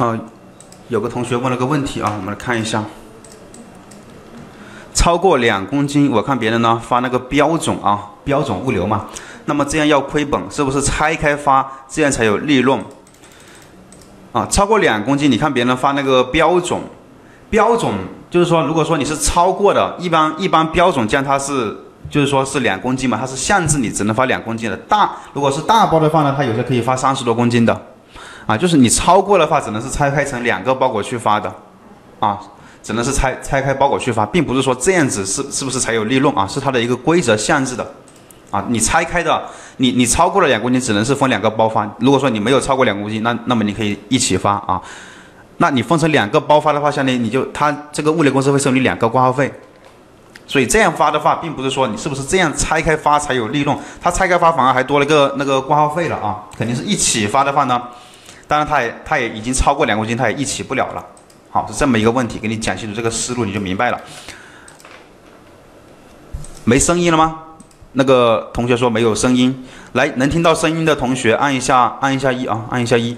啊，有个同学问了个问题啊，我们来看一下。超过两公斤，我看别人呢发那个标准啊，标准物流嘛，那么这样要亏本，是不是拆开发，这样才有利润？啊，超过两公斤，你看别人发那个标准，标准就是说，如果说你是超过的，一般一般标准件它是就是说是两公斤嘛，它是限制你只能发两公斤的。大如果是大包的话呢，它有些可以发三十多公斤的，啊，就是你超过的话，只能是拆开成两个包裹去发的，啊。只能是拆拆开包裹去发，并不是说这样子是是不是才有利润啊？是它的一个规则限制的，啊，你拆开的，你你超过了两公斤，只能是分两个包发。如果说你没有超过两公斤，那那么你可以一起发啊。那你分成两个包发的话，相当于你就他这个物流公司会收你两个挂号费。所以这样发的话，并不是说你是不是这样拆开发才有利润，他拆开发反而还多了个那个挂号费了啊。肯定是一起发的话呢，当然他也他也已经超过两公斤，他也一起不了了。好，是这么一个问题，给你讲清楚这个思路，你就明白了。没声音了吗？那个同学说没有声音，来，能听到声音的同学按一下，按一下一啊，按一下一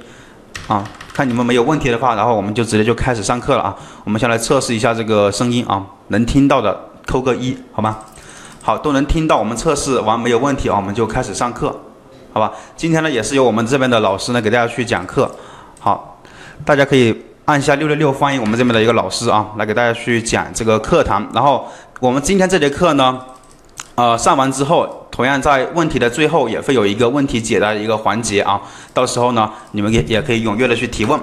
啊，看你们没有问题的话，然后我们就直接就开始上课了啊。我们先来测试一下这个声音啊，能听到的扣个一，好吗？好，都能听到，我们测试完没有问题啊，我们就开始上课，好吧？今天呢，也是由我们这边的老师呢给大家去讲课，好，大家可以。按下六六六，欢迎我们这边的一个老师啊，来给大家去讲这个课堂。然后我们今天这节课呢，呃，上完之后，同样在问题的最后也会有一个问题解答的一个环节啊。到时候呢，你们也也可以踊跃的去提问，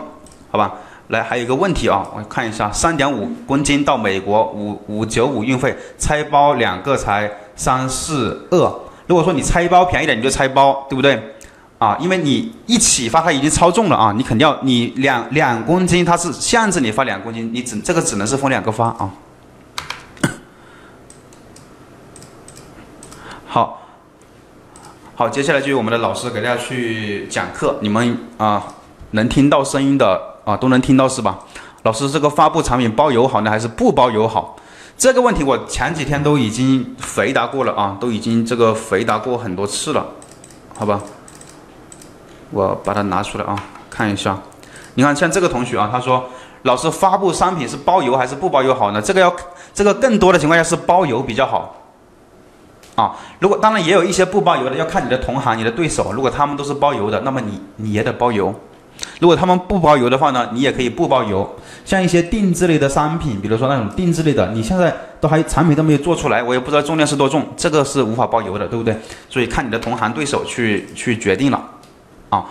好吧？来，还有一个问题啊，我看一下，三点五公斤到美国，五五九五运费，拆包两个才三四二。如果说你拆包便宜点，你就拆包，对不对？啊，因为你一起发，它已经超重了啊！你肯定要你两两公斤，它是限制你发两公斤，你只这个只能是分两个发啊。好，好，接下来就由我们的老师给大家去讲课，你们啊能听到声音的啊都能听到是吧？老师，这个发布产品包邮好呢，还是不包邮好？这个问题我前几天都已经回答过了啊，都已经这个回答过很多次了，好吧？我把它拿出来啊，看一下。你看，像这个同学啊，他说：“老师，发布商品是包邮还是不包邮好呢？”这个要，这个更多的情况下是包邮比较好。啊，如果当然也有一些不包邮的，要看你的同行、你的对手。如果他们都是包邮的，那么你你也得包邮。如果他们不包邮的话呢，你也可以不包邮。像一些定制类的商品，比如说那种定制类的，你现在都还产品都没有做出来，我也不知道重量是多重，这个是无法包邮的，对不对？所以看你的同行对手去去决定了。啊，